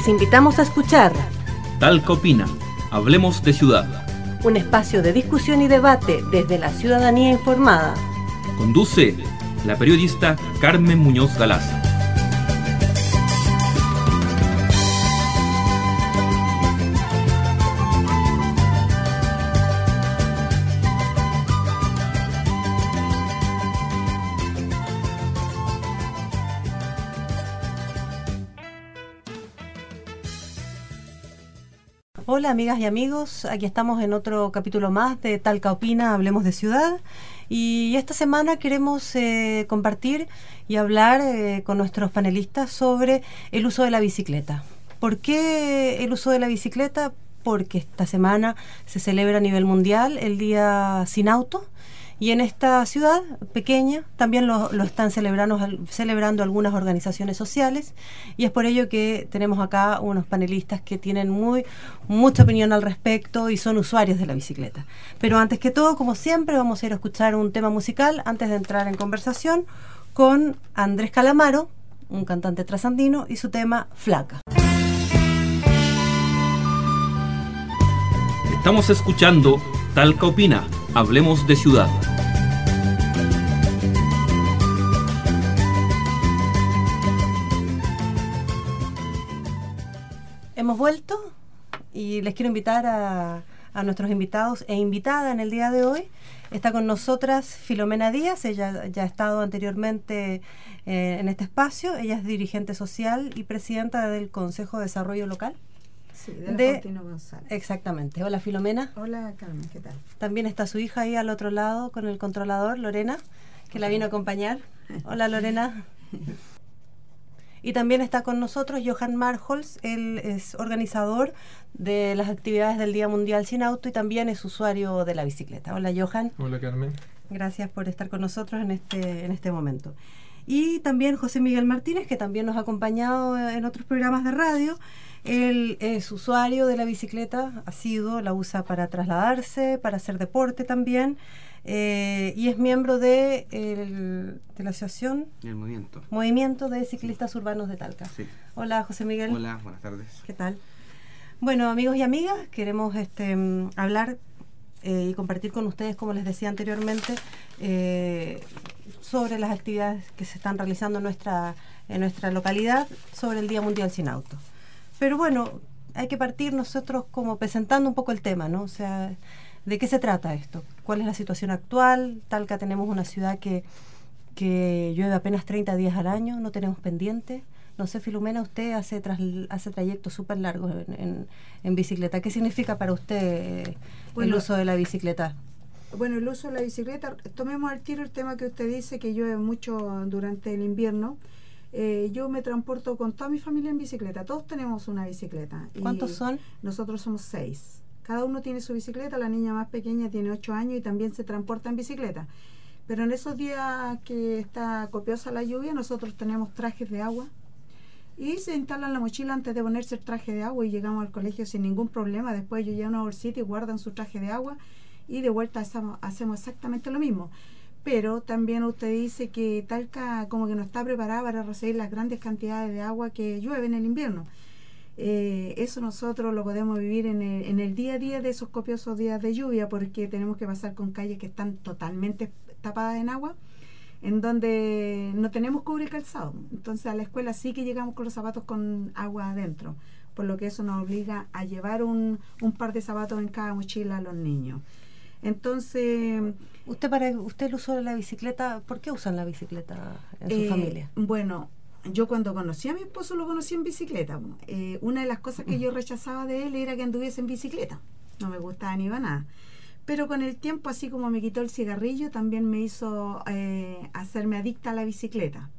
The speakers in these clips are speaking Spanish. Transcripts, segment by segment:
Les invitamos a escuchar Talca Opina, Hablemos de Ciudad. Un espacio de discusión y debate desde la ciudadanía informada. Conduce la periodista Carmen Muñoz Galaz. Hola amigas y amigos, aquí estamos en otro capítulo más de Talca Opina, Hablemos de Ciudad. Y esta semana queremos eh, compartir y hablar eh, con nuestros panelistas sobre el uso de la bicicleta. ¿Por qué el uso de la bicicleta? Porque esta semana se celebra a nivel mundial el Día Sin Auto y en esta ciudad pequeña también lo, están celebrando, celebrando algunas organizaciones sociales y es por ello que tenemos acá unos panelistas que tienen muy mucha opinión al respecto y son usuarios de la bicicleta. Pero antes que todo, como siempre, vamos a ir a escuchar un tema musical antes de entrar en conversación con Andrés Calamaro, un cantante trasandino, y su tema Flaca. Estamos escuchando Talca Opina, Hablemos de Ciudad. Hemos vuelto y les quiero invitar a, nuestros invitados e invitada en el día de hoy. Está con nosotras Filomena Díaz, ella ya ha estado anteriormente eh, en este espacio, ella es dirigente social y presidenta del Consejo de Desarrollo Local. Sí, de, González. Exactamente. Hola Filomena. Hola Carmen, ¿qué tal? También está su hija ahí al otro lado con el controlador, Lorena, que la vino a acompañar. Hola Lorena. Y también está con nosotros Johan Marholz, él es organizador de las actividades del Día Mundial Sin Auto y también es usuario de la bicicleta. Hola Johan. Hola Carmen. Gracias por estar con nosotros en este, en este momento. Y también José Miguel Martínez, que también nos ha acompañado en otros programas de radio. Él es usuario de la bicicleta, ha sido, la usa para trasladarse, para hacer deporte también. Eh, y es miembro de, de la asociación el movimiento. Movimiento de ciclistas urbanos de Talca. Hola José Miguel. Hola buenas tardes. Qué tal bueno amigos y amigas queremos este hablar eh, y compartir con ustedes como les decía anteriormente eh, sobre las actividades que se están realizando en nuestra en nuestra localidad sobre el Día Mundial sin Auto pero bueno hay que partir nosotros como presentando un poco el tema no o sea ¿De qué se trata esto? ¿Cuál es la situación actual? Talca tenemos una ciudad que, que llueve apenas 30 días al año, no tenemos pendiente. No sé, Filomena, usted hace, hace trayectos súper largos en, en, bicicleta. ¿Qué significa para usted el uso de la bicicleta? Bueno, el uso de la bicicleta, tomemos al tiro el tema que usted dice, que llueve mucho durante el invierno. Eh, yo me transporto con toda mi familia en bicicleta. Todos tenemos una bicicleta. ¿Cuántos son? Nosotros somos seis. Cada uno tiene su bicicleta, la niña más pequeña tiene 8 años y también se transporta en bicicleta. Pero en esos días que está copiosa la lluvia, nosotros tenemos trajes de agua y se instalan la mochila antes de ponerse el traje de agua y llegamos al colegio sin ningún problema. Después ellos llevan una bolsita y guardan su traje de agua y de vuelta hacemos exactamente lo mismo. Pero también usted dice que Talca como que no está preparada para recibir las grandes cantidades de agua que llueve en el invierno. Eh, eso nosotros lo podemos vivir en el, día a día de esos copiosos días de lluvia porque tenemos que pasar con calles que están totalmente tapadas en agua en donde no tenemos cubre calzado. Entonces a la escuela sí que llegamos con los zapatos con agua adentro, por lo que eso nos obliga a llevar un, par de zapatos en cada mochila a los niños. Entonces... ¿Usted para usted el uso de la bicicleta, por qué usan la bicicleta en su eh, familia? Bueno, yo cuando conocí a mi esposo lo conocí en bicicleta. Eh, una de las cosas que yo rechazaba de él era que anduviese en bicicleta. No me gustaba ni iba nada. Pero con el tiempo, así como me quitó el cigarrillo, también me hizo eh, hacerme adicta a la bicicleta.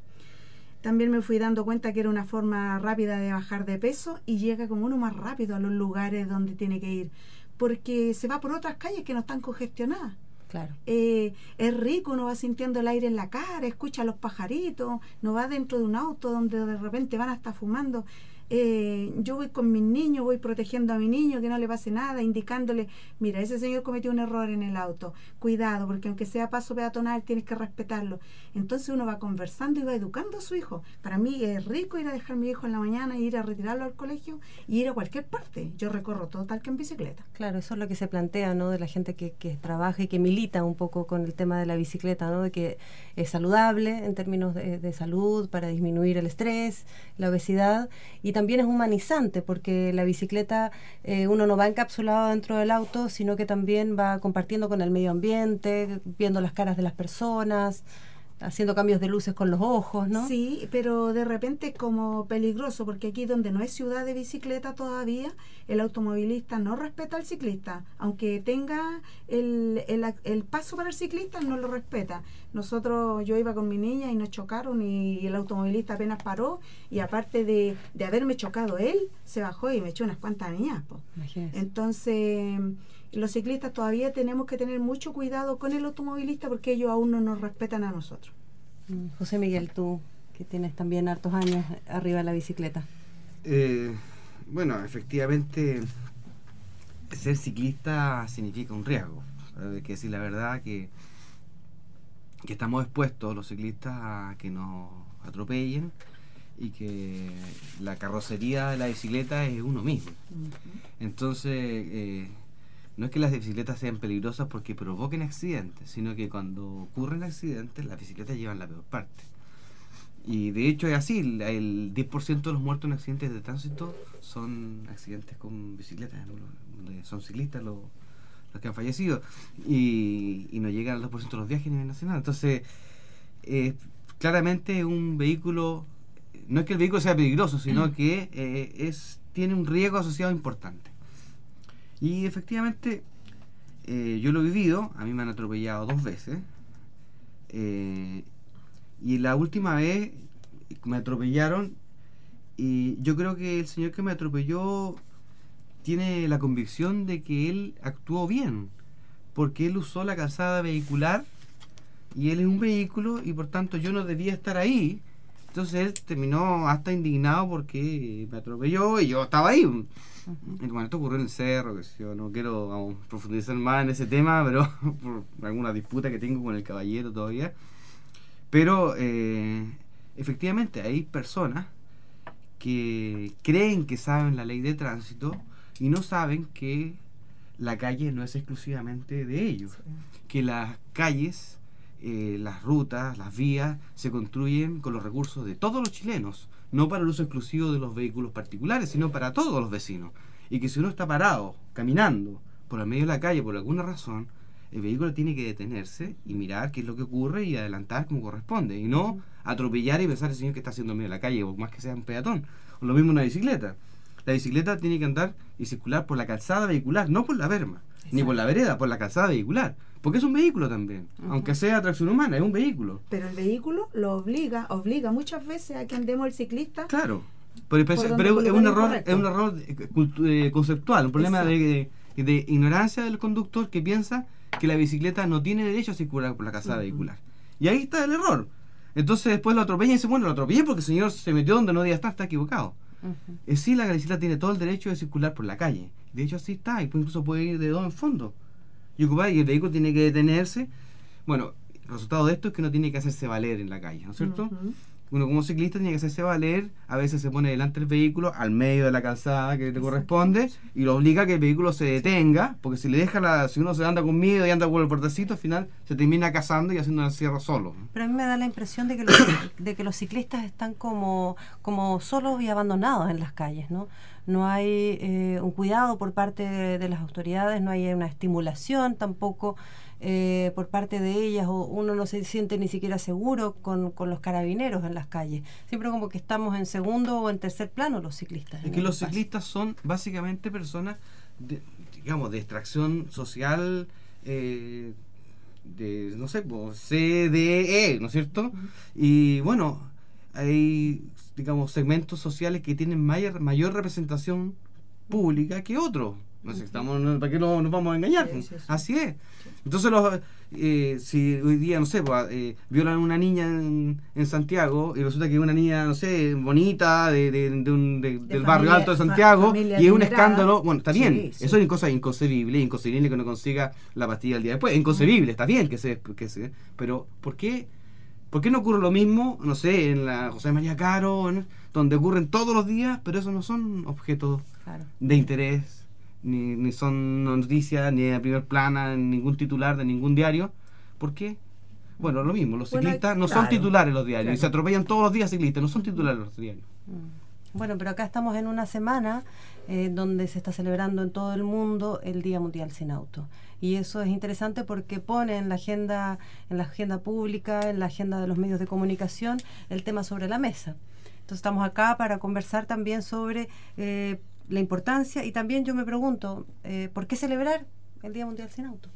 También me fui dando cuenta que era una forma rápida de bajar de peso y llega como uno más rápido a los lugares donde tiene que ir, porque se va por otras calles que no están congestionadas. Claro. Eh, es rico, uno va sintiendo el aire en la cara, escucha a los pajaritos, no va dentro de un auto donde de repente van a estar fumando. Eh, yo voy con mis niños, voy protegiendo a mi niño, que no le pase nada, indicándole, mira, ese señor cometió un error en el auto, cuidado, porque aunque sea paso peatonal, tienes que respetarlo. Entonces uno va conversando y va educando a su hijo. Para mí es rico ir a dejar a mi hijo en la mañana, ir a retirarlo al colegio y ir a cualquier parte. Yo recorro todo tal que en bicicleta. Claro, eso es lo que se plantea, ¿no? De la gente que, trabaja y que milita un poco con el tema de la bicicleta, ¿no? De que es saludable en términos de, de salud para disminuir el estrés, la obesidad y también es humanizante porque la bicicleta eh, uno no va encapsulado dentro del auto, sino que también va compartiendo con el medio ambiente, viendo las caras de las personas haciendo cambios de luces con los ojos, ¿no? Sí, pero de repente como peligroso, porque aquí donde no es ciudad de bicicleta todavía, el automovilista no respeta al ciclista, aunque tenga el, el, paso para el ciclista, no lo respeta. Nosotros, yo iba con mi niña y nos chocaron y, el automovilista apenas paró y aparte de, de, haberme chocado él, se bajó y me echó unas cuantas niñas. Entonces los ciclistas todavía tenemos que tener mucho cuidado con el automovilista porque ellos aún no nos respetan a nosotros. Mm, José Miguel, tú que tienes también hartos años arriba de la bicicleta. Eh, bueno, efectivamente, ser ciclista significa un riesgo. Hay que decir la verdad que, que estamos expuestos los ciclistas a que nos atropellen y que la carrocería de la bicicleta es uno mismo. Entonces, eh, no es que las bicicletas sean peligrosas porque provoquen accidentes, sino que cuando ocurren accidentes, las bicicletas llevan la peor parte. Y de hecho es así, el 10% de los muertos en accidentes de tránsito son accidentes con bicicletas, son ciclistas los, que han fallecido, y, no llegan al 2% de los viajes a nivel nacional. Entonces, eh, claramente un vehículo, no es que el vehículo sea peligroso, sino que eh, es tiene un riesgo asociado importante. Y efectivamente, eh, yo lo he vivido, a mí me han atropellado dos veces. Eh, y la última vez me atropellaron y yo creo que el señor que me atropelló tiene la convicción de que él actuó bien, porque él usó la calzada vehicular y él es un vehículo y por tanto yo no debía estar ahí. Entonces él terminó hasta indignado porque me atropelló y yo estaba ahí. Bueno, esto ocurrió en el cerro, que yo no quiero profundizar más en ese tema, pero por alguna disputa que tengo con el caballero todavía. Pero eh, efectivamente hay personas que creen que saben la ley de tránsito y no saben que la calle no es exclusivamente de ellos, que las calles, eh, las rutas, las vías se construyen con los recursos de todos los chilenos no para el uso exclusivo de los vehículos particulares, sino para todos los vecinos. Y que si uno está parado, caminando por el medio de la calle por alguna razón, el vehículo tiene que detenerse y mirar qué es lo que ocurre y adelantar como corresponde. Y no atropellar y pensar el señor que está haciendo en medio de la calle, o más que sea un peatón. O lo mismo una bicicleta. La bicicleta tiene que andar y circular por la calzada vehicular, no por la verma, ni por la vereda, por la calzada vehicular. Porque es un vehículo también, aunque sea tracción humana, es un vehículo. Pero el vehículo lo obliga, obliga muchas veces a que andemos el ciclista. Claro, pero, es un error, es un error eh, conceptual, un problema de, ignorancia del conductor que piensa que la bicicleta no tiene derecho a circular por la calzada vehicular. Y ahí está el error. Entonces después lo atropella y dice, bueno, lo atropellé porque el señor se metió donde no debía estar, está equivocado. Es sí, la bicicleta tiene todo el derecho de circular por la calle. De hecho, así está, y incluso puede ir de dos en fondo y ocupar y el vehículo tiene que detenerse. Bueno, el resultado de esto es que no tiene que hacerse valer en la calle, ¿no es cierto? Uno como ciclista tiene que hacerse valer, a veces se pone delante del vehículo, al medio de la calzada que le corresponde, y lo obliga a que el vehículo se detenga, porque si le deja la, si uno se anda con miedo y anda por el portacito, al final se termina cazando y haciendo el cierre solo. Pero a mí me da la impresión de que los, de que los ciclistas están como, como solos y abandonados en las calles, ¿no? No hay eh, un cuidado por parte de, las autoridades, no hay una estimulación tampoco eh, por parte de ellas, o uno no se siente ni siquiera seguro con, los carabineros en las calles. Siempre como que estamos en segundo o en tercer plano los ciclistas. Es que los ciclistas son básicamente personas, de, digamos, de extracción social. Eh, de, no sé, CDE, ¿no es cierto? Y bueno, hay digamos, segmentos sociales que tienen mayor, mayor representación pública que otros. No sé, estamos, no- ¿Para qué lo- nos vamos a engañar? Sí, sí, sí. Así es. Entonces, los, eh, si hoy día, no sé, pues, eh, violan a una niña en, en Santiago y resulta que es una niña, no sé, bonita, de, de- de un- de- del barrio alto de Santiago, y es un escándalo, bueno, está bien, eso es cosa inconcebible, inconcebible que no consiga la pastilla el día después, es inconcebible, está bien que se, que se pero ¿por qué, ¿por qué no ocurre lo mismo, no sé, en la José María Caro, en- donde ocurren todos los días, pero esos no son objetos Claro. de interés, ni, ni son noticias, ni de primer plana, en ningún titular de ningún diario. ¿Por qué? Bueno, lo mismo, los Bueno, ciclistas no son titulares los diarios, y se atropellan todos los días ciclistas, no son titulares los diarios. Mm. Bueno, pero acá estamos en una semana eh, donde se está celebrando en todo el mundo el Día Mundial Sin Auto. Y eso es interesante porque pone en la agenda, en la agenda pública, en la agenda de los medios de comunicación, el tema sobre la mesa. Entonces estamos acá para conversar también sobre eh, la importancia y también yo me pregunto, eh, ¿por qué celebrar el Día Mundial Sin Auto?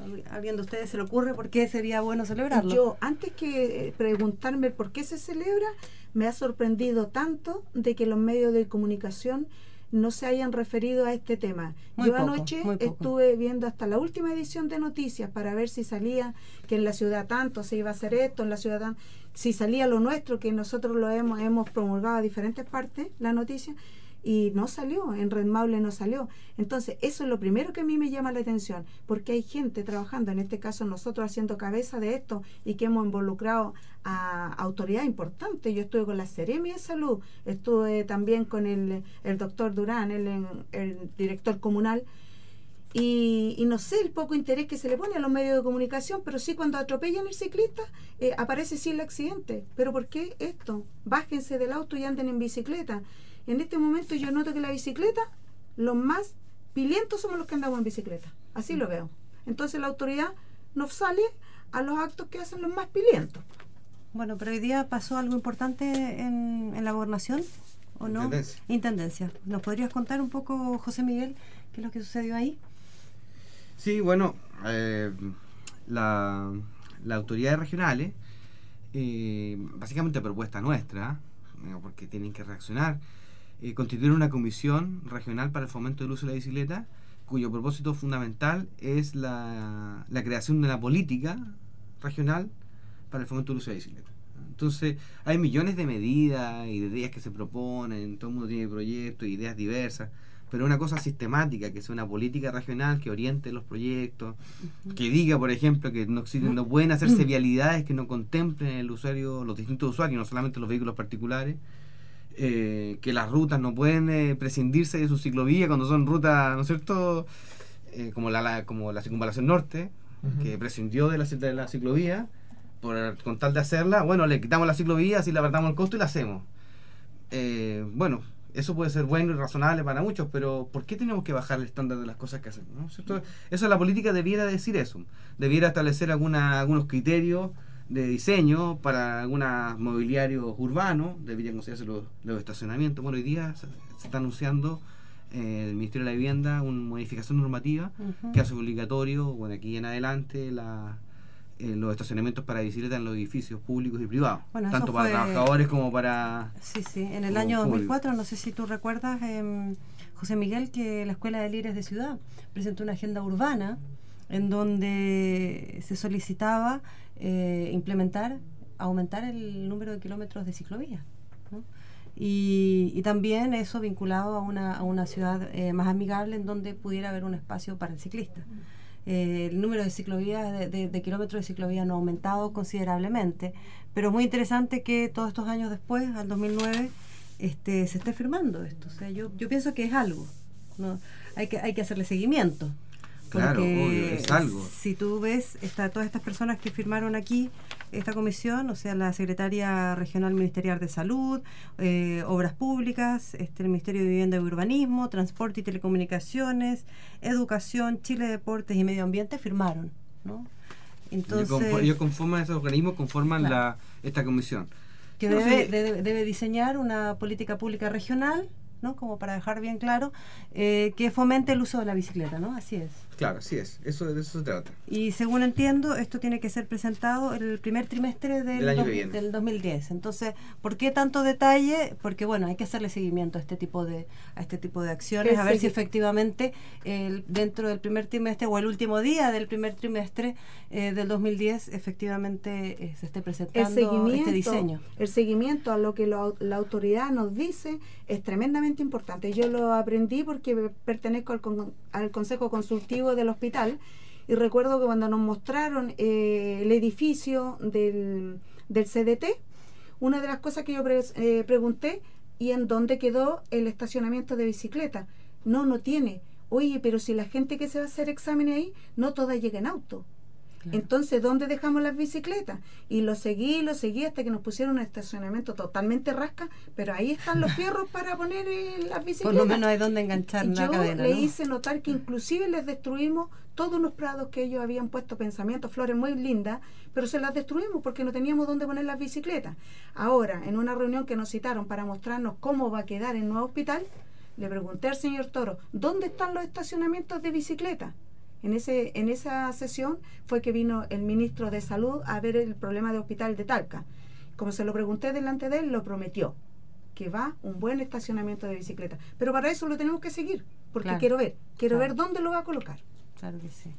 ¿Al- ¿Alguien de ustedes se le ocurre por qué sería bueno celebrarlo? Yo, antes que eh, preguntarme por qué se celebra, me ha sorprendido tanto de que los medios de comunicación no se hayan referido a este tema. Muy Yo poco, anoche estuve viendo hasta la última edición de noticias para ver si salía que en la ciudad tanto se iba a hacer esto, en la ciudad si salía lo nuestro, que nosotros lo hemos, hemos promulgado a diferentes partes, la noticia, y no salió, en Red Maule no salió. Entonces, eso es lo primero que a mí me llama la atención, porque hay gente trabajando, en este caso nosotros haciendo cabeza de esto y que hemos involucrado a autoridades importantes. Yo estuve con la Seremi de Salud, estuve también con el, el doctor Durán, el, el director comunal, y, y no sé el poco interés que se le pone a los medios de comunicación, pero sí cuando atropellan al ciclista eh, aparece sí el accidente. ¿Pero por qué esto? Bájense del auto y anden en bicicleta. En este momento yo noto que la bicicleta, los más pilientos somos los que andamos en bicicleta. Así lo veo. Entonces la autoridad nos sale a los actos que hacen los más pilientos. Bueno, pero hoy día pasó algo importante en, en la gobernación, ¿o no? Intendencia. Intendencia. ¿Nos podrías contar un poco, José Miguel, qué es lo que sucedió ahí? Sí, bueno, eh, la, las autoridades regionales, eh, básicamente propuesta nuestra, eh, porque tienen que reaccionar, eh, constituyeron una comisión regional para el fomento del uso de la bicicleta, cuyo propósito fundamental es la, la creación de una política regional para el fomento del uso de la bicicleta. Entonces, hay millones de medidas y de ideas que se proponen, todo el mundo tiene proyectos, ideas diversas, pero una cosa sistemática, que sea una política regional que oriente los proyectos, que diga, por ejemplo, que no, existen, no pueden hacerse vialidades que no contemplen el usuario, los distintos usuarios, no solamente los vehículos particulares, eh, que las rutas no pueden eh, prescindirse de su ciclovía cuando son rutas, ¿no es cierto?, Eh, como, la, la- como la circunvalación norte, que prescindió de la, de la ciclovía, por, con tal de hacerla, bueno, le quitamos la ciclovía, así le apartamos el costo y la hacemos. Eh, bueno, eso puede ser bueno y razonable para muchos, pero ¿por qué tenemos que bajar el estándar de las cosas que hacemos? ¿no? ¿Cierto? Eso la política debiera decir eso, debiera establecer alguna, algunos criterios de diseño para algunos mobiliarios urbanos, deberían considerarse los, los estacionamientos. Bueno, hoy día se, se está anunciando eh, el Ministerio de la Vivienda una modificación normativa que hace obligatorio, bueno, aquí en adelante, la, eh, los estacionamientos para bicicletas en los edificios públicos y privados, Bueno, tanto para fue- trabajadores como para... Sí, sí, en el año público. 2004, no sé si tú recuerdas, em, José Miguel, que la Escuela de Líderes de Ciudad presentó una agenda urbana en donde se solicitaba eh, implementar, aumentar el número de kilómetros de ciclovía. ¿no? Y, y también eso vinculado a una, a una ciudad eh, más amigable en donde pudiera haber un espacio para el ciclista. Eh, el número de ciclovías, de, de- de kilómetros de ciclovía no ha aumentado considerablemente, pero es muy interesante que todos estos años después, al 2009, este, se esté firmando esto. O sea, yo, yo pienso que es algo. ¿no? Hay, que, hay que hacerle seguimiento. Claro, obvio, es algo. Si tú ves, está, todas estas personas que firmaron aquí esta comisión, o sea, la Secretaria Regional Ministerial de Salud, eh, Obras Públicas, este, el Ministerio de Vivienda y Urbanismo, Transporte y Telecomunicaciones, Educación, Chile Deportes y Medio Ambiente firmaron, ¿no? Entonces, ellos conforman, esos organismos conforman Claro. la, esta comisión. que No debe, debe, debe diseñar una política pública regional, ¿no? Como para dejar bien claro, eh, que fomente el uso de la bicicleta, ¿no? Así es. Claro, así es. Eso, de eso se trata. Y según entiendo, esto tiene que ser presentado el primer trimestre del, Del año dos- que viene. del 2010. Entonces, ¿por qué tanto detalle? Porque bueno, hay que hacerle seguimiento a este tipo de a este tipo de acciones, a ver si efectivamente el- dentro del primer trimestre o el último día del primer trimestre eh, del 2010 efectivamente eh, se esté presentando este diseño. el seguimiento a lo que lo- la autoridad nos dice es tremendamente importante. Yo lo aprendí porque pertenezco al, con- al Consejo Consultivo del hospital y recuerdo que cuando nos mostraron eh, el edificio del, del CDT, una de las cosas que yo eh, pregunté, ¿y en dónde quedó el estacionamiento de bicicleta? No, no tiene. Oye, pero si la gente que se va a hacer exámenes ahí, no toda llega en auto. Claro. Entonces, ¿dónde dejamos las bicicletas? Y lo seguí, lo seguí hasta que nos pusieron un estacionamiento totalmente rasca, pero ahí están los fierros para poner eh, las Por bicicletas. lo menos hay donde enganchar una Yo cadena. le ¿no? hice notar que inclusive les destruimos todos unos prados que ellos habían puesto pensamientos, flores muy lindas, pero se las destruimos porque no teníamos dónde poner las bicicletas. Ahora, en una reunión que nos citaron para mostrarnos cómo va a quedar el nuevo hospital, le pregunté al señor Toro, ¿dónde están los estacionamientos de bicicleta? En, ese, en esa sesión fue que vino el ministro de Salud a ver el problema del hospital de Talca. Como se lo pregunté delante de él, lo prometió, que va un buen estacionamiento de bicicleta. Pero para eso lo tenemos que seguir, porque Claro, quiero ver, quiero claro. ver dónde lo va a colocar. Claro que sí.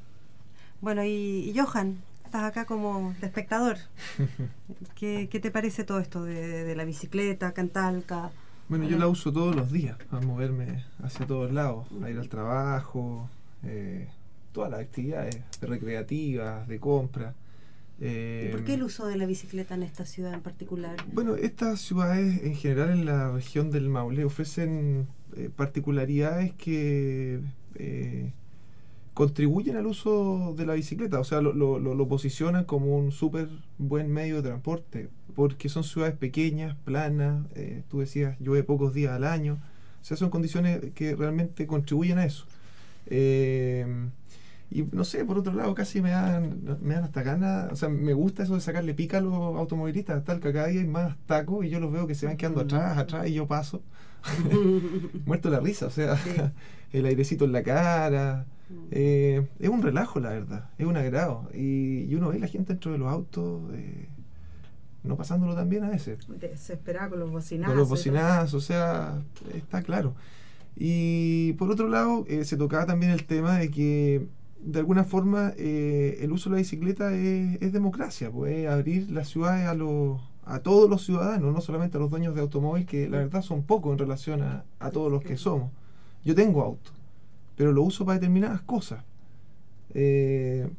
Bueno, y, y Johan, estás acá como de espectador. ¿Qué, qué te parece todo esto de, de la bicicleta, Cantalca? Bueno, yo la uso todos los días a moverme hacia todos lados, a ir al trabajo, eh, todas las actividades recreativas, de compra. ¿Y por qué el uso de la bicicleta en esta ciudad en particular? Bueno, estas ciudades en general en la región del Maule ofrecen eh, particularidades que eh, contribuyen al uso de la bicicleta, o sea, lo, lo, lo- posicionan como un súper buen medio de transporte, porque son ciudades pequeñas, planas, eh, tú decías, llueve pocos días al año, o sea, son condiciones que realmente contribuyen a eso. Eh, y no sé, por otro lado, casi me dan, me dan hasta ganas, o sea, me gusta eso de sacarle pica a los automovilistas, tal que cada día hay más tacos y yo los veo que se van quedando Mm. atrás, atrás y yo paso, muerto la risa, o sea, Sí. el airecito en la cara, eh, es un relajo, la verdad, es un agrado. Y, y uno ve la gente dentro de los autos, eh, no pasándolo tan bien a veces. Desesperada con los bocinazos. Con los bocinazos, o sea, está claro. Y por otro lado, eh, se tocaba también el tema de que, de alguna forma, eh, el uso de la bicicleta es, es democracia, es abrir las ciudades a, los, a todos los ciudadanos, no solamente a los dueños de automóvil, que la verdad son pocos en relación a, a todos los que somos. Yo tengo auto, pero lo uso para determinadas cosas. Eh,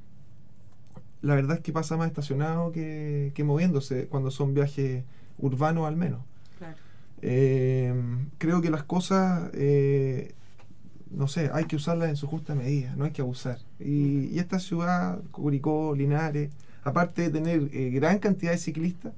la verdad es que pasa más estacionado que, que moviéndose cuando son viajes urbanos al menos. Claro. Eh, creo que las cosas, eh, no sé, hay que usarlas en su justa medida, no hay que abusar. Y, y esta ciudad, Curicó, Linares, aparte de tener eh, gran cantidad de ciclistas,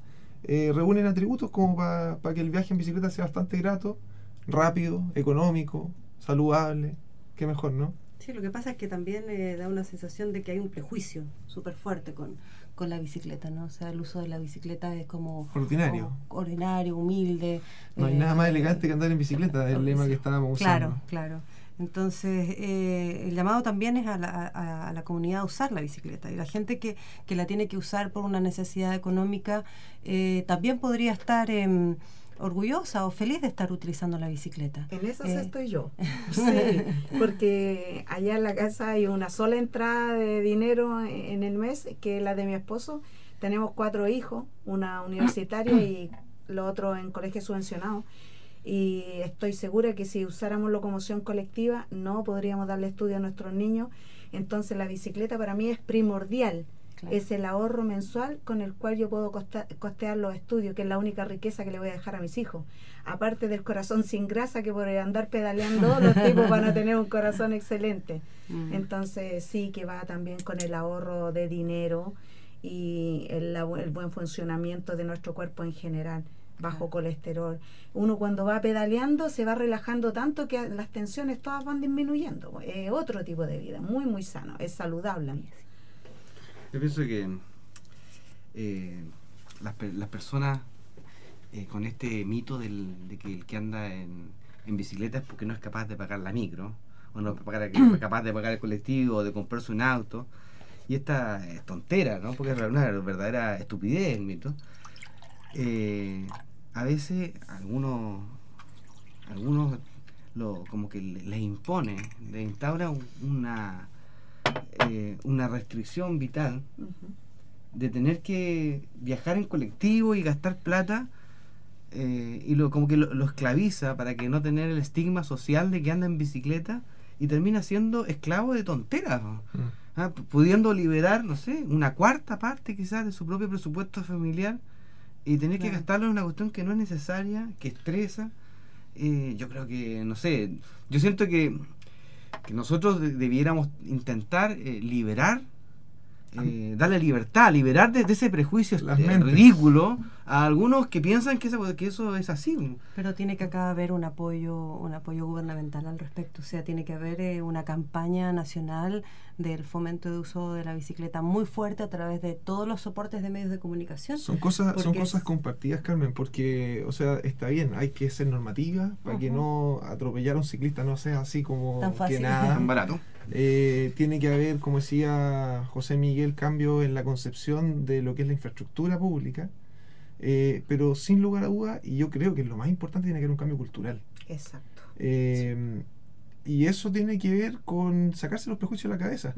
eh, reúnen atributos como para que el viaje en bicicleta sea bastante grato, rápido, económico, saludable, qué mejor, ¿no? Sí, lo que pasa es que también eh, da una sensación de que hay un prejuicio súper fuerte con, con la bicicleta, ¿no? O sea, el uso de la bicicleta es como... Ordinario. como ordinario, humilde. No hay eh, nada más elegante que andar en bicicleta, es el lema que estábamos usando. Claro, claro. Entonces, eh, el llamado también es a la, a- a la comunidad a usar la bicicleta. Y la gente que, que la tiene que usar por una necesidad económica eh, también podría estar em, orgullosa o feliz de estar utilizando la bicicleta. En esas Eh, estoy yo. Sí, porque allá en la casa hay una sola entrada de dinero en el mes, que es la de mi esposo. Tenemos cuatro hijos, una universitaria y los otros en colegio subvencionado. Y estoy segura que si usáramos locomoción colectiva no podríamos darle estudio a nuestros niños. Entonces la bicicleta para mí es primordial. Claro. Es el ahorro mensual con el cual yo puedo costa- costear los estudios, que es la única riqueza que le voy a dejar a mis hijos. Aparte del corazón sin grasa, que por andar pedaleando los tipos van a tener un corazón excelente. Mm. Entonces sí que va también con el ahorro de dinero y el buen funcionamiento de nuestro cuerpo en general, bajo colesterol. Uno cuando va pedaleando se va relajando tanto que las tensiones todas van disminuyendo. Es otro tipo de vida, muy muy sano, es saludable. Yo pienso que eh, las, las personas eh, con este mito del, de que el que anda en, en bicicleta es porque no es capaz de pagar la micro o no que- capaz de pagar el colectivo o de comprarse un auto. Y esta es tontera, ¿no? Porque es una verdadera estupidez el mito. Eh, a veces algunos, algunos lo, como que le- les impone, les instaura un- una, eh, una restricción vital de tener que viajar en colectivo y gastar plata eh, y lo, como que lo, lo esclaviza para que no tener el estigma social de que anda en bicicleta y termina siendo esclavo de tonteras, ¿no? Mm. Ah, pudiendo liberar, no sé, una cuarta parte quizás de su propio presupuesto familiar y tener que gastarlo en una cuestión que no es necesaria, que estresa. Eh, yo creo que, no sé, yo siento que, que nosotros de- debiéramos intentar eh, liberar, eh, darle libertad, liberar de, de ese prejuicio este, ridículo a algunos que piensan que, que eso es así. Pero tiene que acá haber un apoyo, un apoyo gubernamental al respecto. O sea, tiene que haber eh, una campaña nacional del fomento de uso de la bicicleta muy fuerte a través de todos los soportes de medios de comunicación. Son cosas, son cosas compartidas, Carmen, porque, o sea, está bien, hay que ser normativa para que no atropellar a un ciclista no sea así como Tan que fácil. nada. Tan barato. Eh, tiene que haber, como decía José Miguel, cambio en la concepción de lo que es la infraestructura pública, eh, pero sin lugar a dudas, y yo creo que lo más importante tiene que haber un cambio cultural. Exacto. Eh, Y eso tiene que ver con sacarse los prejuicios de la cabeza.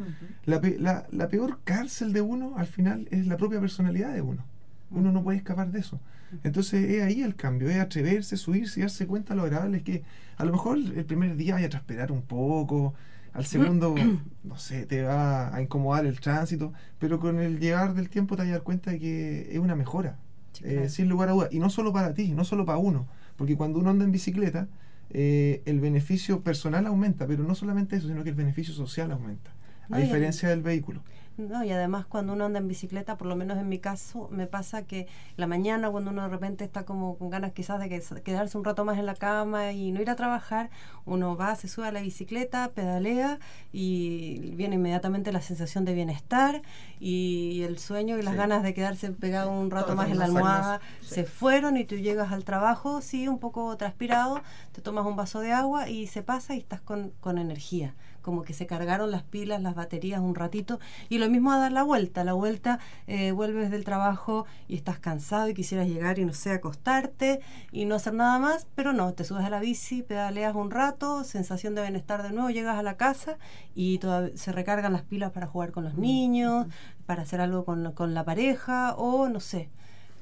La, pe- la- la peor cárcel de uno, al final, es la propia personalidad de uno. Uno no puede escapar de eso. Entonces es ahí el cambio, es atreverse, subirse y darse cuenta lo agradable es que a lo mejor el primer día vaya a transpirar un poco, al segundo, no sé, te va a incomodar el tránsito, pero con el llegar del tiempo te vas a dar cuenta de que es una mejora, eh, sin lugar a dudas. Y no solo para ti, no solo para uno, porque cuando uno anda en bicicleta, eh, el beneficio personal aumenta, pero no solamente eso, sino que el beneficio social aumenta, No, a diferencia del vehículo. No, y además cuando uno anda en bicicleta, por lo menos en mi caso, me pasa que la mañana cuando uno de repente está como con ganas quizás de que- quedarse un rato más en la cama y no ir a trabajar, uno va, se sube a la bicicleta, pedalea y viene inmediatamente la sensación de bienestar y el sueño y las Sí. ganas de quedarse pegado un rato más en la almohada sí. se fueron y tú llegas al trabajo, sí, un poco transpirado, te tomas un vaso de agua y se pasa y estás con, con energía como que se cargaron las pilas, las baterías un ratito y lo mismo a dar la vuelta, la vuelta eh, vuelves del trabajo y estás cansado y quisieras llegar y no sé, acostarte y no hacer nada más, pero no, te subes a la bici, pedaleas un rato, sensación de bienestar de nuevo, llegas a la casa y se recargan las pilas para jugar con los niños, para hacer algo con, con la pareja o no sé,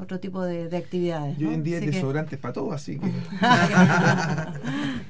otro tipo de, de actividades. Y hoy ¿no? en día hay que- desodorantes para todo, así que...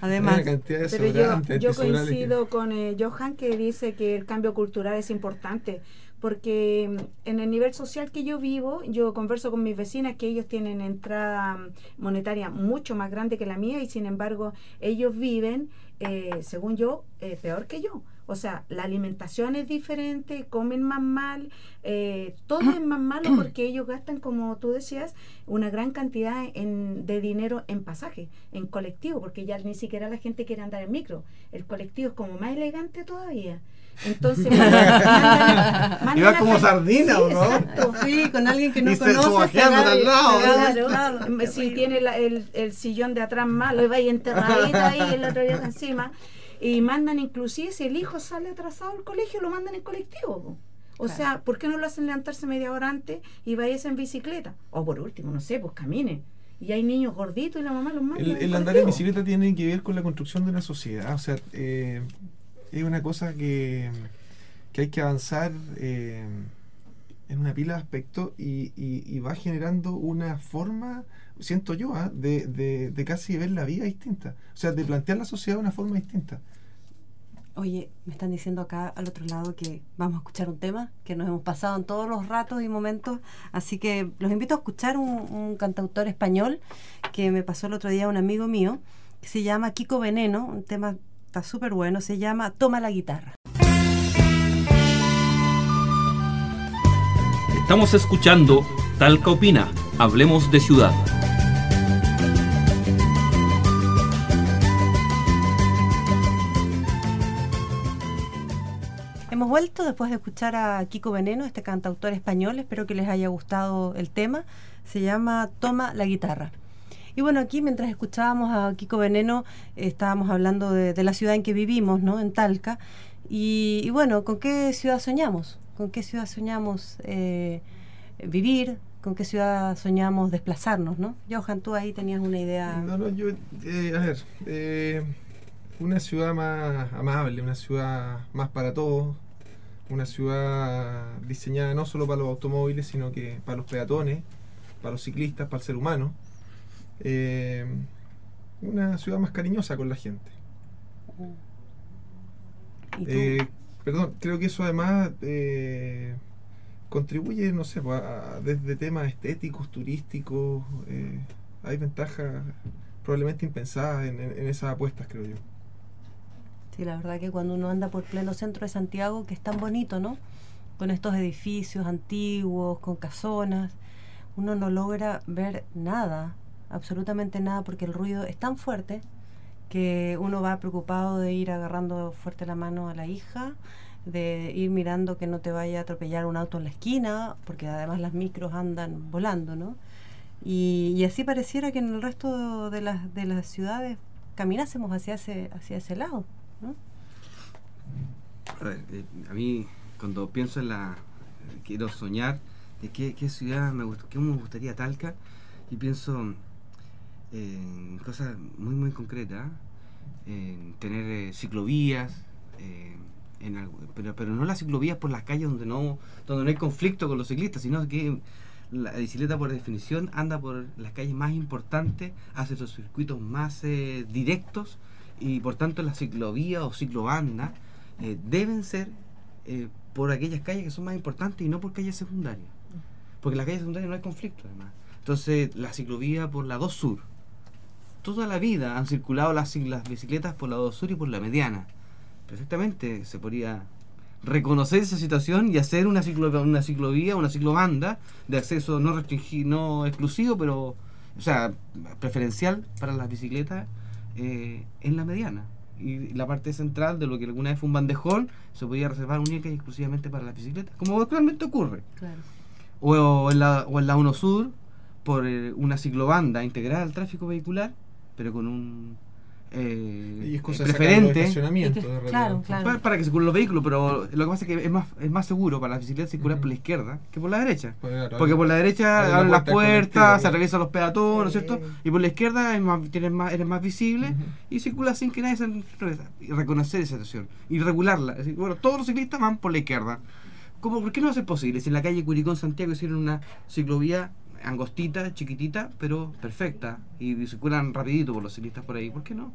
Además, Pero yo, yo que- coincido con eh, Johan que dice que el cambio cultural es importante porque mm, en el nivel social que yo vivo, yo converso con mis vecinas que ellos tienen entrada monetaria mucho más grande que la mía y sin embargo ellos viven, eh, según yo, eh, peor que yo. O sea, la alimentación es diferente, comen más mal, eh, todo es más malo porque ellos gastan, como tú decías, una gran cantidad en- de dinero en pasaje, en colectivo, porque ya ni siquiera la gente quiere andar en micro. El colectivo es como más elegante todavía. Entonces, mandan- mandan- mandan Iba como sardina, ¿o no? exacto. sí, con alguien que no Y pegado- al lado. Claro, al lado. si tiene la- el, el sillón de atrás malo y va ahí enterradita ahí y el otro día encima y mandan inclusive si el hijo sale atrasado al colegio lo mandan en colectivo o Claro. sea ¿por qué no lo hacen levantarse media hora antes y vayas en bicicleta? o por último no sé pues caminen y hay niños gorditos y la mamá los manda El, en el andar en bicicleta tiene que ver con la construcción de una sociedad, o sea, eh, es una cosa que, que hay que avanzar eh, en una pila de aspectos y, y- y va generando una forma, siento yo, ah, de, de- de casi ver la vida distinta, o sea, de plantear la sociedad de una forma distinta. Oye, me están diciendo acá al otro lado que vamos a escuchar un tema que nos hemos pasado en todos los ratos y momentos, así que los invito a escuchar un, un cantautor español que me pasó el otro día un amigo mío, que se llama Kiko Veneno, un tema está súper bueno, se llama Toma la guitarra. Estamos escuchando Talca Opina, Hablemos de Ciudad. Hemos vuelto después de escuchar a Kiko Veneno, este cantautor español, espero que les haya gustado el tema, se llama Toma la guitarra. Y bueno, aquí mientras escuchábamos a Kiko Veneno, estábamos hablando de, la ciudad en que vivimos, ¿no? En Talca. Y, bueno, ¿con qué ciudad soñamos? ¿Con qué ciudad soñamos eh, vivir? ¿Con qué ciudad soñamos desplazarnos, no? Johan, tú ahí tenías una idea. No, no, yo, eh, a ver, eh, una ciudad más amable, una ciudad más para todos, una ciudad diseñada no solo para los automóviles, sino que para los peatones, para los ciclistas, para el ser humano. Eh, una ciudad más cariñosa con la gente. Eh, perdón, creo que eso además eh, contribuye, no sé, a, desde temas estéticos, turísticos, eh, hay ventajas probablemente impensadas en, en, en, esas apuestas, creo yo. Sí, la verdad que cuando uno anda por pleno centro de Santiago, que es tan bonito, ¿no? Con estos edificios antiguos, con casonas, uno no logra ver nada, absolutamente nada, porque el ruido es tan fuerte que uno va preocupado de ir agarrando fuerte la mano a la hija, de ir mirando que no te vaya a atropellar un auto en la esquina, porque además las micros andan volando, ¿no? Y, así pareciera que en el resto de las, de las ciudades caminásemos hacia ese, hacia ese lado, ¿no? A ver, eh, a mí cuando pienso en la... quiero soñar de qué, qué ciudad me, gust, qué me gustaría Talca, y pienso en cosas muy muy concretas, en tener eh, ciclovías, eh, pero, pero no las ciclovías por las calles donde no, donde no hay conflicto con los ciclistas, sino que la bicicleta por definición anda por las calles más importantes, hace los circuitos más eh, directos y por tanto las ciclovías o ciclobandas deben ser por aquellas calles que son más importantes y no por calles secundarias. Porque en las calles secundarias no hay conflicto además. Entonces la ciclovía por la 2 Sur. Toda la vida han circulado las, las bicicletas por la 2 Sur y por la mediana perfectamente se podría reconocer esa situación y hacer una, ciclo, una ciclovía, una ciclobanda de acceso no restringido, no exclusivo, pero, o sea, preferencial para las bicicletas eh, en la mediana. Y la parte central de lo que alguna vez fue un bandejón se podía reservar única y exclusivamente para las bicicletas, como actualmente ocurre. Claro. O, o, en la, o en la 1 Sur, por eh, una ciclobanda integrada al tráfico vehicular, pero con un eh, y es cosa preferente de que, claro, claro. Para, para, que circulen los vehículos, pero lo que pasa es que es más, es más seguro para las bicicletas circular uh -huh. por la izquierda que por la derecha. Pues claro, Porque por la derecha abren las puertas, se atraviesan los peatones, Sí. ¿cierto? Y por la izquierda es más, tienes más, eres más visible y circula sin que nadie se y reconocer esa situación y regularla. Es decir, bueno, todos los ciclistas van por la izquierda. ¿Cómo, ¿Por qué no va a ser posible? Si en la calle Curicón, Santiago hicieron una ciclovía angostita, chiquitita, pero perfecta y circulan rapidito por los ciclistas por ahí, ¿por qué no?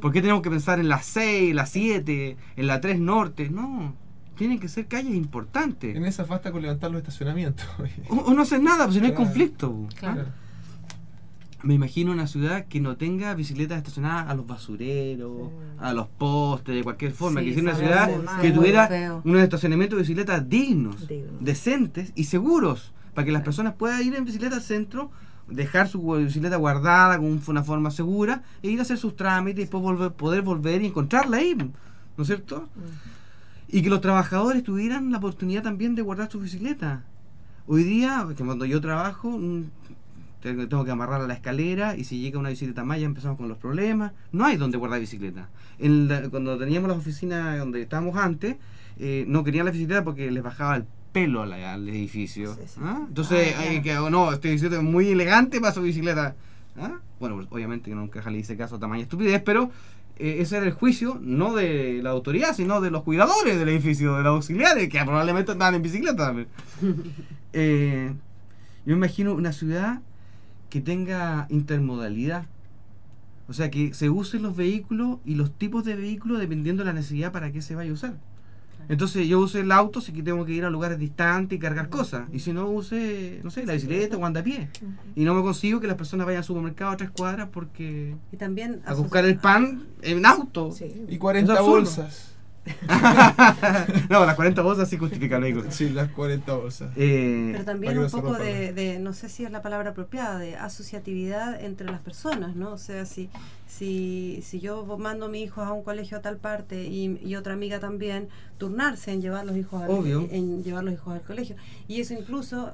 ¿Por qué tenemos que pensar en la 6, la 7, en la 3 norte? No, tienen que ser calles importantes. En esas basta con levantar los estacionamientos. O, o no hacen nada, pues si no hay Claro. conflicto. Claro. ¿ah? Me imagino una ciudad que no tenga bicicletas estacionadas a los basureros, a los postes, de cualquier forma. Sí, que sea una ciudad que tuviera unos estacionamientos de bicicletas dignos, Dignos. decentes y seguros, para que las personas puedan ir en bicicleta al centro, dejar su bicicleta guardada con una forma segura e ir a hacer sus trámites y después volver, poder volver y encontrarla ahí, ¿no es cierto? Y que los trabajadores tuvieran la oportunidad también de guardar su bicicleta. Hoy día, que cuando yo trabajo, mm, tengo tengo que amarrar a la escalera y si llega una bicicleta más ya empezamos con los problemas. No hay donde guardar bicicleta. En la- cuando teníamos las oficinas donde estábamos antes, eh, no querían la bicicleta porque les bajaba el pelo al edificio. Sí, sí. ¿ah? Entonces, Ah, hay ya. que, oh, no, este bicicleta es muy elegante para su bicicleta. ¿ah? Bueno, pues, obviamente que nunca le hice caso a tamaña estupidez, pero eh, ese era el juicio no de la autoridad, sino de los cuidadores del edificio, de los auxiliares, que probablemente andaban en bicicleta también. Eh, yo me imagino una ciudad que tenga intermodalidad. O sea, que se usen los vehículos y los tipos de vehículos dependiendo de la necesidad para qué se vaya a usar. Entonces yo use el auto si que tengo que ir a lugares distantes y cargar cosas. Y si no use, no sé, la bicicleta o anda a pie. Y no me consigo que las personas vayan al supermercado a tres cuadras porque Y también a buscar el pan en auto. Sí. Y 40 Es absurdo. bolsas. no, las 40 bolsas sí justifican el vehículo. Sí, las 40 bolsas. Eh, Pero también un poco de, no sé si es la palabra apropiada, de asociatividad entre las personas, ¿no? O sea, si, si, si yo mando a mi hijo a un colegio a tal parte y, y otra amiga también, turnarse en llevar los hijos al, Obvio. en llevar los hijos al colegio. Y eso incluso,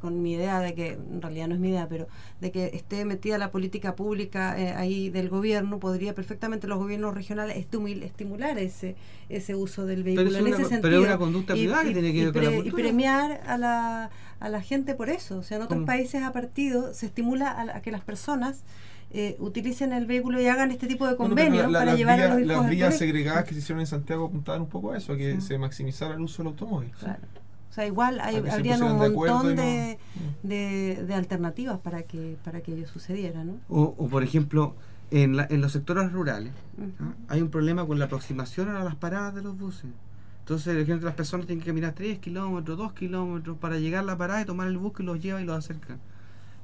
con mi idea de que, en realidad no es mi idea, pero de que esté metida la política pública eh, ahí del gobierno, podría perfectamente los gobiernos regionales estimular ese ese uso del vehículo en ese sentido. Pero es una conducta privada que tiene que ver con la Y premiar a la, a la gente por eso. O sea, en otros países a partido se estimula a que las personas eh, utilicen el vehículo y hagan este tipo de convenios para llevar a los hijos Las vías segregadas que se hicieron en Santiago apuntaban un poco a eso, a que se maximizara el uso del automóvil. Claro. O sea, igual hay, habrían un montón de, de, de, alternativas para que para que ello sucediera, ¿no? O, o por ejemplo, en, la, en los sectores rurales hay un problema con la aproximación a las paradas de los buses. Entonces, por ejemplo, las personas tienen que caminar 3 kilómetros, 2 kilómetros para llegar a la parada y tomar el bus que los lleva y los acerca.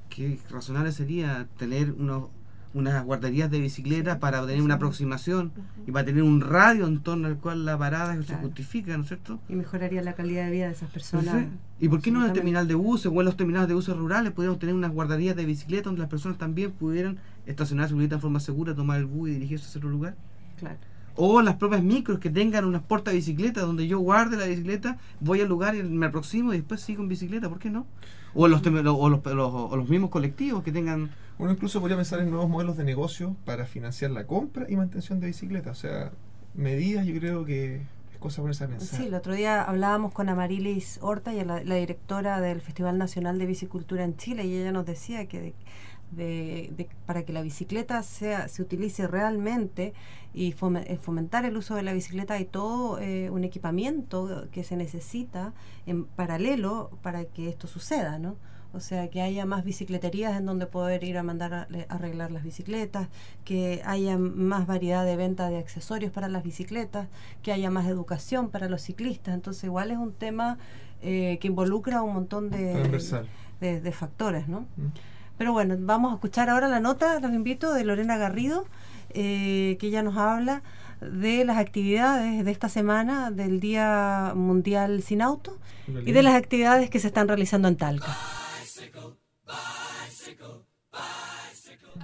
Qué razonable sería tener unos unas guarderías de bicicleta para tener una aproximación y para tener un radio en torno al cual la parada se justifica, ¿no es cierto? Y mejoraría la calidad de vida de esas personas. ¿Y por qué no en el terminal de buses o en los terminales de buses rurales podríamos tener unas guarderías de bicicleta donde las personas también pudieran estacionar su bicicleta en forma segura, tomar el bus y dirigirse a otro lugar? Claro. O las propias micros que tengan unas portas de bicicleta donde yo guarde la bicicleta, voy al lugar y me aproximo y después sigo en bicicleta, ¿por qué no? O los, o los, o los mismos colectivos que tengan uno incluso podría pensar en nuevos modelos de negocio para financiar la compra y mantención de bicicletas. O sea, medidas yo creo que es cosa ponerse a pensar. Sí, el otro día hablábamos con Amarilis Horta, y la, directora del Festival Nacional de Bicicultura en Chile, y ella nos decía que de, para que la bicicleta sea, se utilice realmente y eh, fomentar el uso de la bicicleta hay todo eh, un equipamiento que se necesita en paralelo para que esto suceda, ¿no? O sea, que haya más bicicleterías en donde poder ir a mandar a, arreglar las bicicletas, que haya más variedad de venta de accesorios para las bicicletas, que haya más educación para los ciclistas. Entonces, igual es un tema eh, que involucra un montón de, de, factores, ¿no? Mm. Pero bueno, vamos a escuchar ahora la nota, los invito, de Lorena Garrido, eh, que ella nos habla de las actividades de esta semana del Día Mundial Sin Auto y de las actividades que se están realizando en Talca.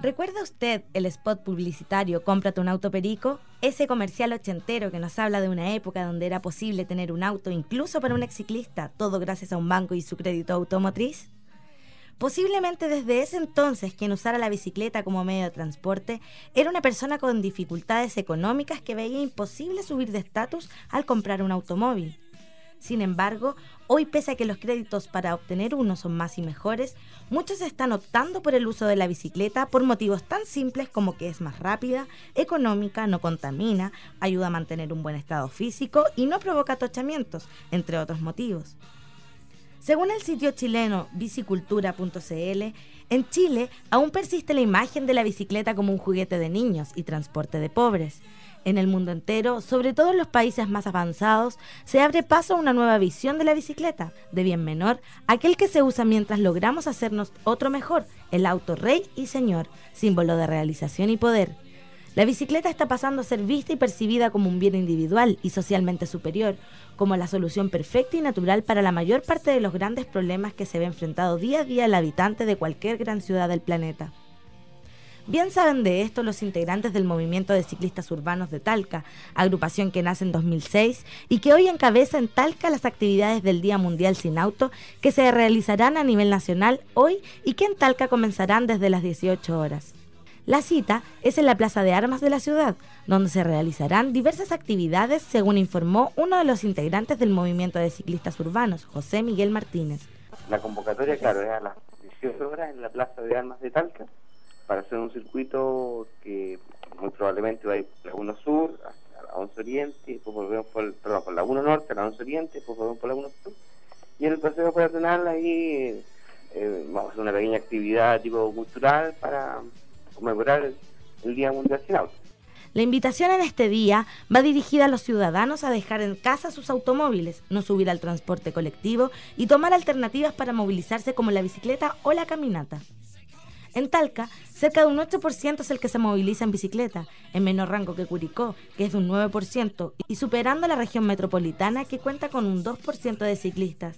¿Recuerda usted el spot publicitario Cómprate un auto perico? Ese comercial ochentero que nos habla de una época donde era posible tener un auto incluso para un exciclista, todo gracias a un banco y su crédito automotriz. Posiblemente desde ese entonces quien usara la bicicleta como medio de transporte era una persona con dificultades económicas que veía imposible subir de estatus al comprar un automóvil. Sin embargo, hoy pese a que los créditos para obtener uno son más y mejores, muchos están optando por el uso de la bicicleta por motivos tan simples como que es más rápida, económica, no contamina, ayuda a mantener un buen estado físico y no provoca atochamientos, entre otros motivos. Según el sitio chileno bicicultura.cl, en Chile aún persiste la imagen de la bicicleta como un juguete de niños y transporte de pobres en el mundo entero, sobre todo en los países más avanzados, se abre paso a una nueva visión de la bicicleta, de bien menor, aquel que se usa mientras logramos hacernos otro mejor, el auto rey y señor, símbolo de realización y poder. La bicicleta está pasando a ser vista y percibida como un bien individual y socialmente superior, como la solución perfecta y natural para la mayor parte de los grandes problemas que se ve enfrentado día a día el habitante de cualquier gran ciudad del planeta. Bien saben de esto los integrantes del Movimiento de Ciclistas Urbanos de Talca, agrupación que nace en 2006 y que hoy encabeza en Talca las actividades del Día Mundial Sin Auto que se realizarán a nivel nacional hoy y que en Talca comenzarán desde las 18 horas. La cita es en la Plaza de Armas de la ciudad, donde se realizarán diversas actividades, según informó uno de los integrantes del Movimiento de Ciclistas Urbanos, José Miguel Martínez. La convocatoria, claro, es a las 18 horas en la Plaza de Armas de Talca para hacer un circuito que muy probablemente va a ir por Laguna Sur, a la 11 Oriente, después volvemos por, el, perdón, por Laguna Norte, a la 11 Oriente, después volvemos por Laguna Sur. Y en el paseo peatonal ahí eh, vamos a hacer una pequeña actividad tipo cultural para conmemorar el, Día Mundial sin Auto. La invitación en este día va dirigida a los ciudadanos a dejar en casa sus automóviles, no subir al transporte colectivo y tomar alternativas para movilizarse como la bicicleta o la caminata. En Talca, cerca de un 8% es el que se moviliza en bicicleta, en menor rango que Curicó, que es de un 9%, y superando la región metropolitana, que cuenta con un 2% de ciclistas.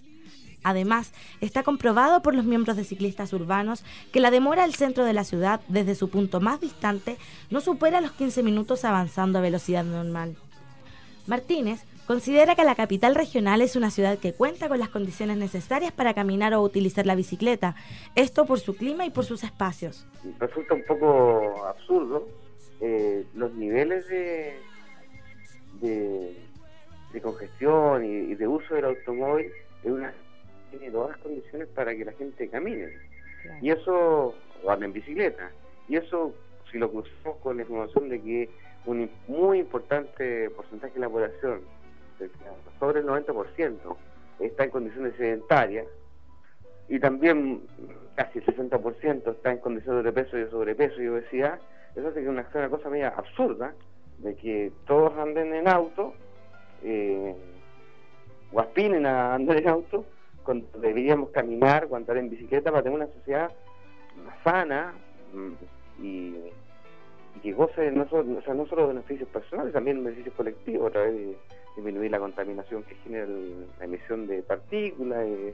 Además, está comprobado por los miembros de ciclistas urbanos que la demora al centro de la ciudad desde su punto más distante no supera los 15 minutos avanzando a velocidad normal. Martínez considera que la capital regional es una ciudad que cuenta con las condiciones necesarias para caminar o utilizar la bicicleta, esto por su clima y por sus espacios. Resulta un poco absurdo eh, los niveles de, de, congestión y, de uso del automóvil en una tiene todas las condiciones para que la gente camine. Y eso, o ande en bicicleta. Y eso, si lo cruzamos con la información de que un muy importante porcentaje de la población, sobre el 90%, está en condiciones sedentarias, y también casi el 60% está en condiciones de peso y sobrepeso y obesidad, eso hace que una, una cosa media absurda de que todos anden en auto eh, o aspiren a andar en auto cuando deberíamos caminar o andar en bicicleta para tener una sociedad más sana mm, y, que goce no solo, o sea, no solo beneficios personales, también beneficios colectivos a través de disminuir la contaminación que genera la emisión de partículas eh,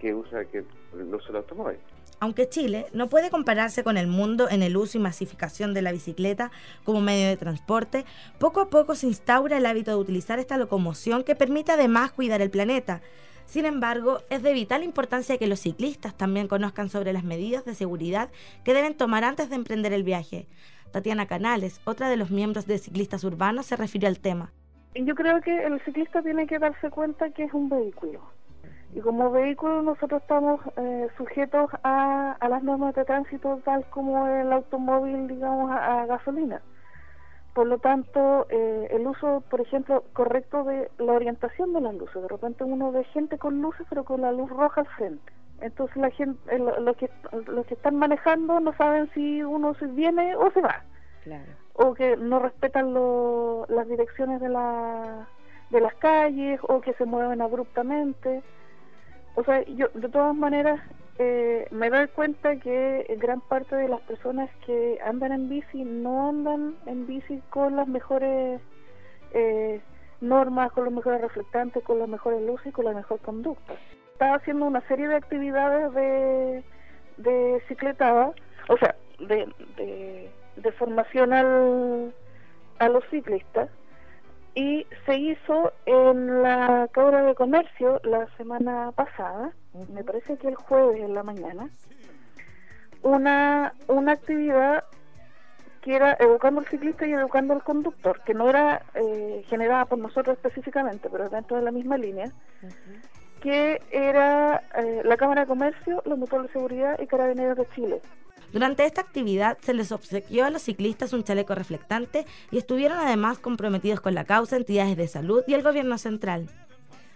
que usa que el automóvil. Aunque Chile no puede compararse con el mundo en el uso y masificación de la bicicleta como medio de transporte, poco a poco se instaura el hábito de utilizar esta locomoción que permite además cuidar el planeta. Sin embargo, es de vital importancia que los ciclistas también conozcan sobre las medidas de seguridad que deben tomar antes de emprender el viaje. Tatiana Canales, otra de los miembros de Ciclistas Urbanos, se refirió al tema. Yo creo que el ciclista tiene que darse cuenta que es un vehículo y como vehículo nosotros estamos eh, sujetos a, las normas de tránsito tal como el automóvil, digamos, a, gasolina. Por lo tanto, eh, el uso, por ejemplo, correcto de la orientación de las luces. De repente uno ve gente con luces, pero con la luz roja al frente. Entonces la gente, eh, los que los que están manejando no saben si uno se viene o se va. O que no respetan lo, las direcciones de, la, de las calles o que se mueven abruptamente o sea, yo de todas maneras eh, me doy cuenta que gran parte de las personas que andan en bici no andan en bici con las mejores eh, normas, con los mejores reflectantes, con las mejores luces y con la mejor conducta. Estaba haciendo una serie de actividades de, de cicletada, o sea, de, de, de formación al, a los ciclistas y se hizo en la Cámara de Comercio la semana pasada, me parece que el jueves en la mañana, una, una actividad que era educando al ciclista y educando al conductor, que no era eh, generada por nosotros específicamente, pero dentro de la misma línea, que era eh, la Cámara de Comercio, los motores de seguridad y Carabineros de Chile. Durante esta actividad se les obsequió a los ciclistas un chaleco reflectante y estuvieron además comprometidos con la causa entidades de salud y el gobierno central.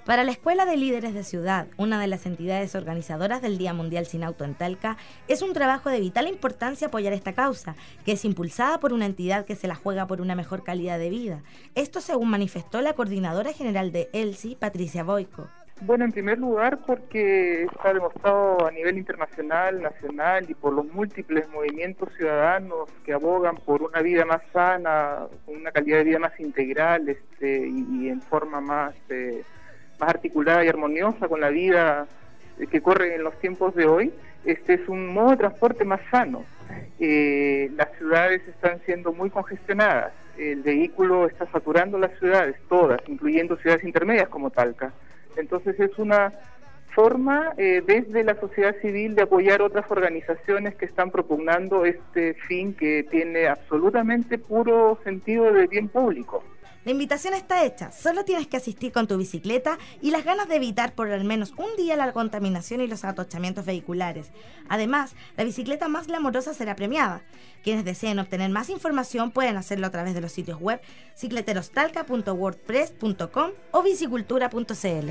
Para la Escuela de Líderes de Ciudad, una de las entidades organizadoras del Día Mundial Sin Auto en Talca, es un trabajo de vital importancia apoyar esta causa, que es impulsada por una entidad que se la juega por una mejor calidad de vida. Esto según manifestó la coordinadora general de ELSI, Patricia Boico. Bueno, en primer lugar porque está demostrado a nivel internacional, nacional y por los múltiples movimientos ciudadanos que abogan por una vida más sana, una calidad de vida más integral este, y, en forma más, eh, más articulada y armoniosa con la vida que corre en los tiempos de hoy, este es un modo de transporte más sano. Eh, las ciudades están siendo muy congestionadas, el vehículo está saturando las ciudades, todas, incluyendo ciudades intermedias como Talca. Entonces es una forma eh, desde la sociedad civil de apoyar otras organizaciones que están propugnando este fin que tiene absolutamente puro sentido de bien público. La invitación está hecha, solo tienes que asistir con tu bicicleta y las ganas de evitar por al menos un día la contaminación y los atochamientos vehiculares. Además, la bicicleta más glamorosa será premiada. Quienes deseen obtener más información pueden hacerlo a través de los sitios web cicleterostalca.wordpress.com o bicicultura.cl.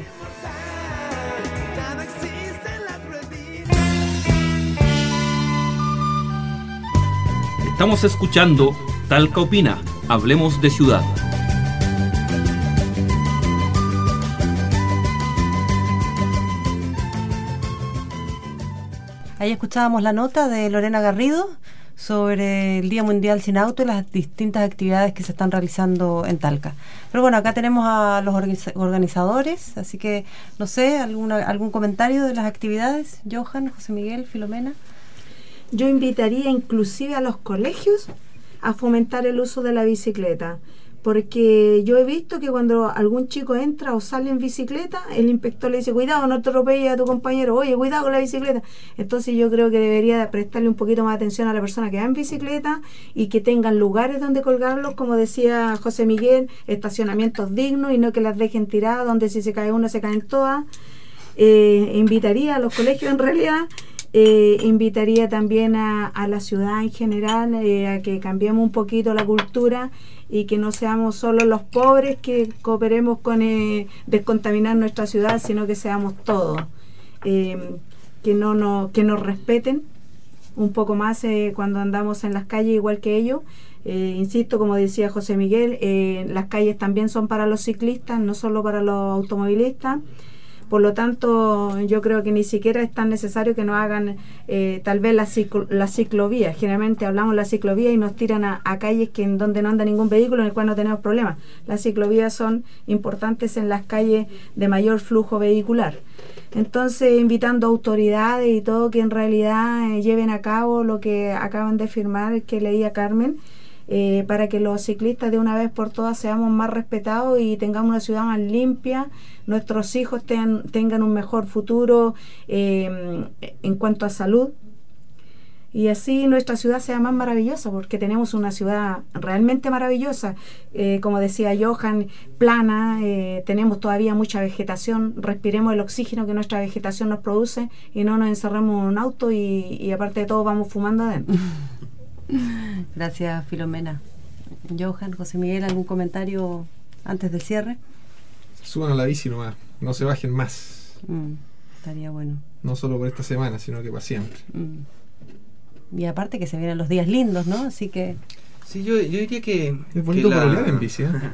Estamos escuchando Talca Opina, Hablemos de Ciudad. Ahí escuchábamos la nota de Lorena Garrido sobre el Día Mundial sin Auto y las distintas actividades que se están realizando en Talca. Pero bueno, acá tenemos a los organizadores, así que no sé, alguna, algún comentario de las actividades, Johan, José Miguel, Filomena. Yo invitaría inclusive a los colegios a fomentar el uso de la bicicleta, porque yo he visto que cuando algún chico entra o sale en bicicleta, el inspector le dice, cuidado, no te atropelles a tu compañero, oye, cuidado con la bicicleta. Entonces yo creo que debería prestarle un poquito más atención a la persona que va en bicicleta y que tengan lugares donde colgarlos, como decía José Miguel, estacionamientos dignos y no que las dejen tiradas, donde si se cae una se caen todas. Eh, invitaría a los colegios en realidad eh, invitaría también a, a, la ciudad en general eh, a que cambiemos un poquito la cultura y que no seamos solo los pobres que cooperemos con eh, descontaminar nuestra ciudad, sino que seamos todos. Eh, que, no, no, que nos respeten un poco más eh, cuando andamos en las calles igual que ellos. Insisto, como decía José Miguel, las calles también son para los ciclistas, no solo para los automovilistas. Por lo tanto, yo creo que ni siquiera es tan necesario que nos hagan eh, tal vez la, ciclo, la ciclovía. Generalmente hablamos de la ciclovía y nos tiran a, calles que en donde no anda ningún vehículo, en el cual no tenemos problemas. Las ciclovías son importantes en las calles de mayor flujo vehicular. Entonces, invitando a autoridades y todo que en realidad eh, lleven a cabo lo que acaban de firmar, que leía Carmen, eh, para que los ciclistas de una vez por todas seamos más respetados y tengamos una ciudad más limpia, nuestros hijos ten, tengan un mejor futuro eh, en cuanto a salud. Y así nuestra ciudad sea más maravillosa porque tenemos una ciudad realmente maravillosa. Eh, como decía Johan plana eh, tenemos todavía mucha vegetación respiremos el oxígeno que nuestra vegetación nos produce y no nos encerremos en un auto y, y aparte de todo vamos fumando adentro Gracias, Filomena. Johan, José Miguel, ¿algún comentario antes del cierre? Suban a la bici nomás, no se bajen más. Mm, estaría bueno. No solo por esta semana, sino que para siempre. Mm. Y aparte que se vienen los días lindos, ¿no? Así que... Sí, yo, yo diría que... Es bonito que la... para en bici, ¿eh?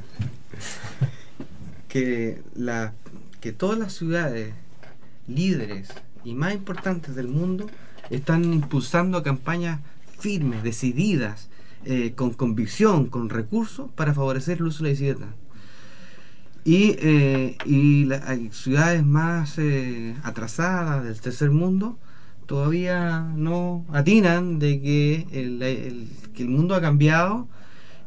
que, la, que todas las ciudades líderes y más importantes del mundo están impulsando campañas firmes, decididas, eh, con convicción, con recursos para favorecer el uso de la bicicleta. Y, eh, y las ciudades más eh, atrasadas del tercer mundo todavía no atinan de que el, que el mundo ha cambiado,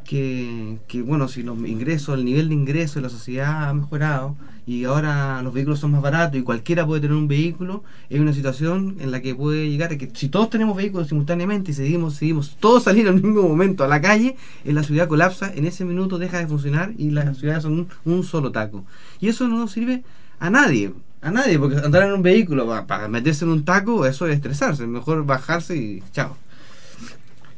que, que, bueno, si los ingresos, el nivel de ingreso de la sociedad ha mejorado y ahora los vehículos son más baratos y cualquiera puede tener un vehículo, es una situación en la que puede llegar a que si todos tenemos vehículos simultáneamente y seguimos, seguimos todos salir al mismo momento a la calle, en la ciudad colapsa, en ese minuto deja de funcionar y las ciudades son un, un solo taco. Y eso no nos sirve a nadie, a nadie, porque andar en un vehículo para, para meterse en un taco, eso es estresarse, mejor bajarse y chao.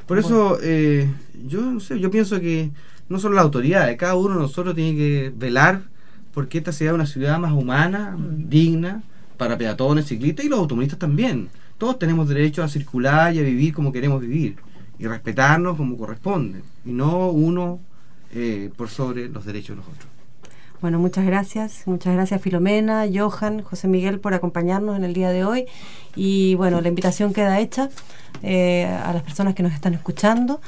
Por eso, eh, yo no sé, yo pienso que no solo la autoridad, cada uno de nosotros tiene que velar porque esta sea una ciudad más humana, mm. digna, para peatones, ciclistas y los automovilistas también. Todos tenemos derecho a circular y a vivir como queremos vivir y respetarnos como corresponde, y no uno eh, por sobre los derechos de los otros. Bueno, muchas gracias. Muchas gracias Filomena, Johan, José Miguel por acompañarnos en el día de hoy. Y bueno, la invitación queda hecha eh, a las personas que nos están escuchando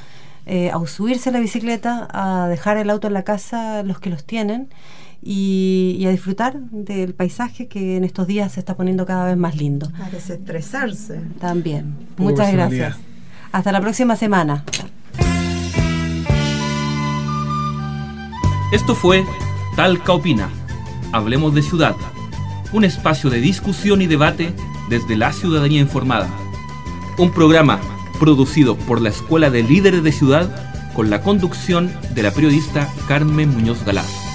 eh, a subirse a la bicicleta, a dejar el auto en la casa los que los tienen y, y, a disfrutar del paisaje que en estos días se está poniendo cada vez más lindo. A desestresarse. También. Muchas gracias. Hasta la próxima semana. Esto fue Talca Opina. Hablemos de ciudad. Un espacio de discusión y debate desde la ciudadanía informada. Un programa producido por la Escuela de Líderes de Ciudad con la conducción de la periodista Carmen Muñoz Galás.